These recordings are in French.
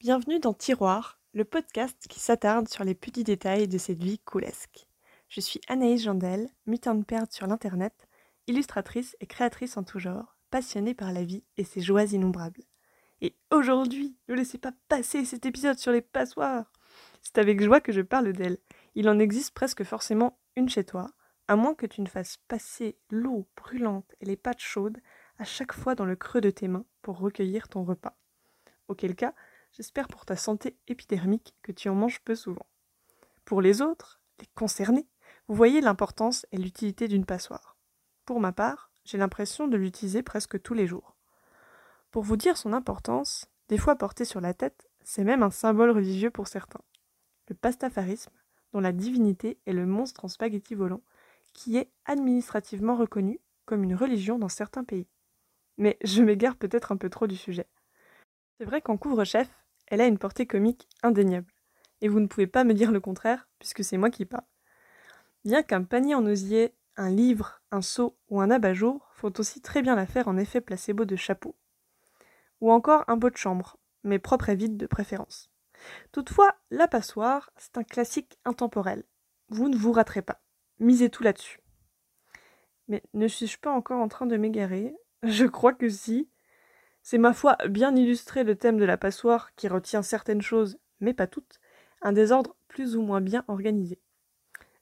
Bienvenue dans Tiroir, le podcast qui s'attarde sur les petits détails de cette vie coolesque. Je suis Anaïs Jandel, mutante perte sur l'internet, illustratrice et créatrice en tout genre, passionnée par la vie et ses joies innombrables. Et aujourd'hui, ne laissez pas passer cet épisode sur les passoires. C'est avec joie que je parle d'elle. Il en existe presque forcément une chez toi, à moins que tu ne fasses passer l'eau brûlante et les pâtes chaudes à chaque fois dans le creux de tes mains pour recueillir ton repas. Auquel cas, j'espère pour ta santé épidermique que tu en manges peu souvent. Pour les autres, les concernés, vous voyez l'importance et l'utilité d'une passoire. Pour ma part, j'ai l'impression de l'utiliser presque tous les jours. Pour vous dire son importance, des fois portée sur la tête, c'est même un symbole religieux pour certains. Le pastafarisme, dont la divinité est le monstre en spaghetti volant, qui est administrativement reconnu comme une religion dans certains pays. Mais je m'égare peut-être un peu trop du sujet. C'est vrai qu'en couvre-chef, elle a une portée comique indéniable. Et vous ne pouvez pas me dire le contraire, puisque c'est moi qui parle. Bien qu'un panier en osier, un livre, un seau ou un abat-jour font aussi très bien l'affaire en effet placebo de chapeau. Ou encore un beau de chambre, mais propre et vide de préférence. Toutefois, la passoire, c'est un classique intemporel. Vous ne vous raterez pas. Misez tout là-dessus. Mais ne suis-je pas encore en train de m'égarer? Je crois que si, c'est ma foi bien illustrer le thème de la passoire qui retient certaines choses, mais pas toutes, un désordre plus ou moins bien organisé.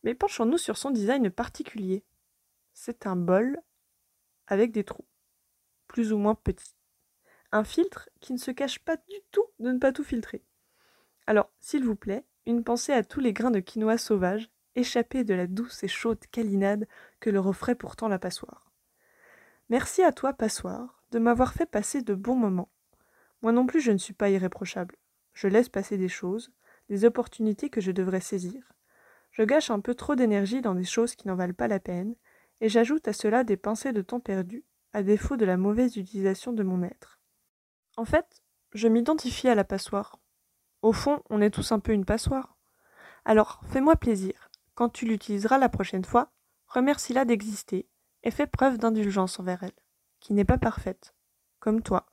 Mais penchons-nous sur son design particulier. C'est un bol avec des trous, plus ou moins petits. Un filtre qui ne se cache pas du tout de ne pas tout filtrer. Alors, s'il vous plaît, une pensée à tous les grains de quinoa sauvages, échappés de la douce et chaude calinade que leur offrait pourtant la passoire. Merci à toi, passoire, de m'avoir fait passer de bons moments. Moi non plus je ne suis pas irréprochable. Je laisse passer des choses, des opportunités que je devrais saisir. Je gâche un peu trop d'énergie dans des choses qui n'en valent pas la peine, et j'ajoute à cela des pensées de temps perdu, à défaut de la mauvaise utilisation de mon être. En fait, je m'identifie à la passoire. Au fond, on est tous un peu une passoire. Alors, fais-moi plaisir. Quand tu l'utiliseras la prochaine fois, remercie-la d'exister et fais preuve d'indulgence envers elle qui n'est pas parfaite, comme toi,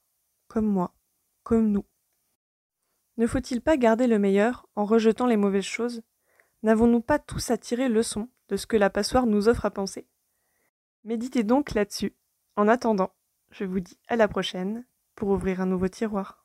comme moi, comme nous. Ne faut-il pas garder le meilleur en rejetant les mauvaises choses? N'avons-nous pas tous à tirer leçon de ce que la passoire nous offre à penser? Méditez donc là-dessus. En attendant, je vous dis à la prochaine pour ouvrir un nouveau tiroir.